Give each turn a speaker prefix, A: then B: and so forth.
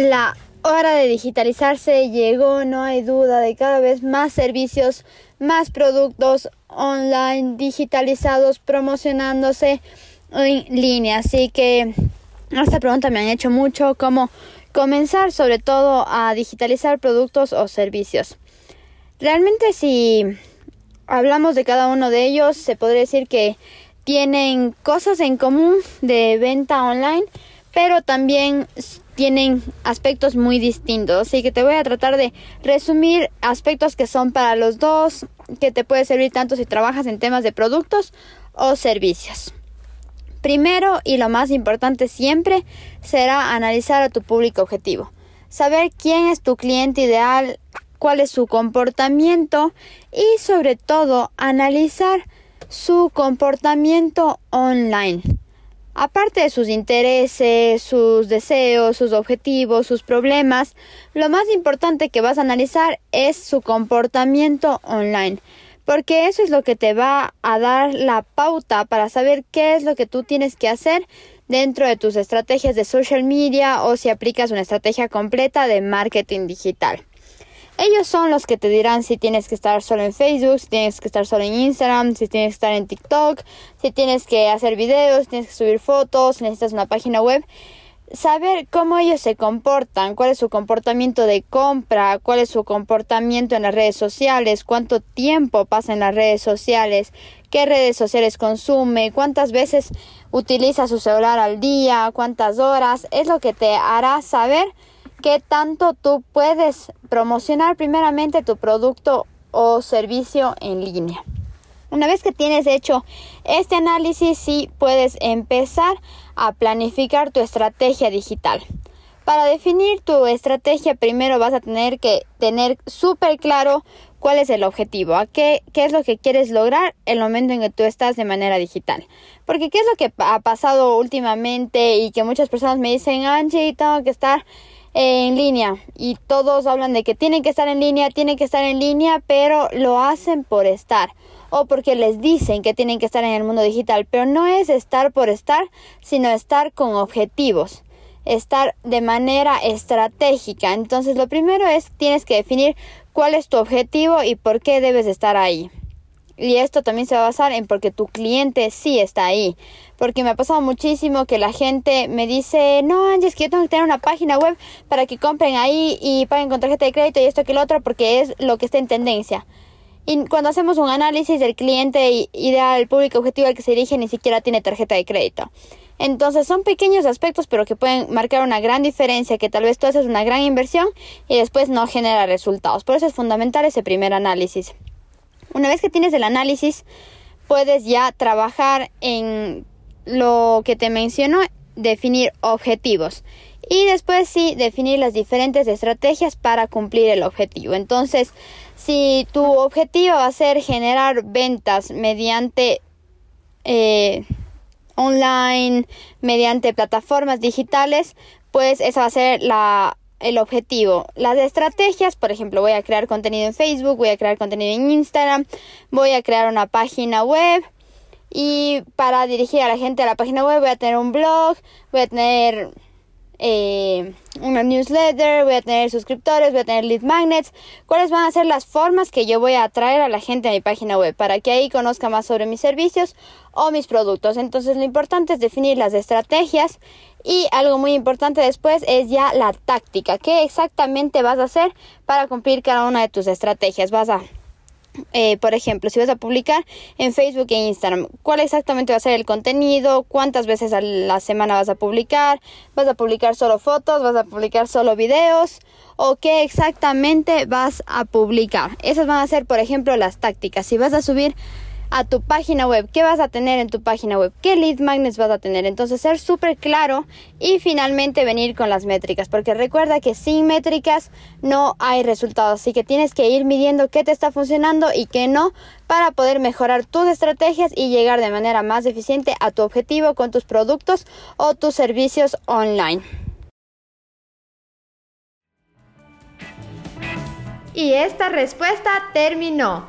A: La hora de digitalizarse llegó, no hay duda, de cada vez más servicios, más productos online digitalizados promocionándose en línea. Así que esta pregunta me han hecho mucho, cómo comenzar sobre todo a digitalizar productos o servicios. Realmente si hablamos de cada uno de ellos, se podría decir que tienen cosas en común de venta online, pero también tienen aspectos muy distintos. Así que te voy a tratar de resumir aspectos que son para los dos, que te puede servir tanto si trabajas en temas de productos o servicios. Primero y lo más importante siempre será analizar a tu público objetivo. Saber quién es tu cliente ideal, cuál es su comportamiento y sobre todo analizar su comportamiento online. Aparte de sus intereses, sus deseos, sus objetivos, sus problemas, lo más importante que vas a analizar es su comportamiento online, porque eso es lo que te va a dar la pauta para saber qué es lo que tú tienes que hacer dentro de tus estrategias de social media o si aplicas una estrategia completa de marketing digital. Ellos son los que te dirán si tienes que estar solo en Facebook, si tienes que estar solo en Instagram, si tienes que estar en TikTok, si tienes que hacer videos, si tienes que subir fotos, si necesitas una página web. Saber cómo ellos se comportan, cuál es su comportamiento de compra, cuál es su comportamiento en las redes sociales, cuánto tiempo pasa en las redes sociales, qué redes sociales consume, cuántas veces utiliza su celular al día, cuántas horas, es lo que te hará saber qué tanto tú puedes promocionar primeramente tu producto o servicio en línea. Una vez que tienes hecho este análisis, sí puedes empezar a planificar tu estrategia digital. Para definir tu estrategia, primero vas a tener que tener súper claro cuál es el objetivo, a qué, qué es lo que quieres lograr el momento en que tú estás de manera digital. Porque qué es lo que ha pasado últimamente y que muchas personas me dicen, Angie, tengo que estar en línea y todos hablan de que tienen que estar en línea, tienen que estar en línea, pero lo hacen por estar o porque les dicen que tienen que estar en el mundo digital, pero no es estar por estar, sino estar con objetivos, estar de manera estratégica. Entonces, lo primero es tienes que definir cuál es tu objetivo y por qué debes estar ahí. Y esto también se va a basar en porque tu cliente sí está ahí. Porque me ha pasado muchísimo que la gente me dice, no, Angie, es que yo tengo que tener una página web para que compren ahí y paguen con tarjeta de crédito y esto que lo otro porque es lo que está en tendencia. Y cuando hacemos un análisis del cliente ideal, el público objetivo al que se dirige ni siquiera tiene tarjeta de crédito. Entonces son pequeños aspectos pero que pueden marcar una gran diferencia, que tal vez tú haces una gran inversión y después no genera resultados. Por eso es fundamental ese primer análisis. Una vez que tienes el análisis, puedes ya trabajar en lo que te menciono, definir objetivos. Y después sí, definir las diferentes estrategias para cumplir el objetivo. Entonces, si tu objetivo va a ser generar ventas mediante eh, online, mediante plataformas digitales, pues esa va a ser la el objetivo. Las estrategias, por ejemplo, voy a crear contenido en Facebook, voy a crear contenido en Instagram, voy a crear una página web y para dirigir a la gente a la página web voy a tener un blog, voy a tener eh, una newsletter, voy a tener suscriptores, voy a tener lead magnets. ¿Cuáles van a ser las formas que yo voy a atraer a la gente a mi página web para que ahí conozca más sobre mis servicios o mis productos? Entonces lo importante es definir las estrategias y algo muy importante después es ya la táctica. ¿Qué exactamente vas a hacer para cumplir cada una de tus estrategias? Vas a eh, por ejemplo, si vas a publicar en Facebook e Instagram, ¿cuál exactamente va a ser el contenido? ¿Cuántas veces a la semana vas a publicar? ¿Vas a publicar solo fotos? ¿Vas a publicar solo videos? ¿O qué exactamente vas a publicar? Esas van a ser, por ejemplo, las tácticas. Si vas a subir a tu página web, qué vas a tener en tu página web, qué lead magnets vas a tener. Entonces ser súper claro y finalmente venir con las métricas, porque recuerda que sin métricas no hay resultados, así que tienes que ir midiendo qué te está funcionando y qué no para poder mejorar tus estrategias y llegar de manera más eficiente a tu objetivo con tus productos o tus servicios online. Y esta respuesta terminó.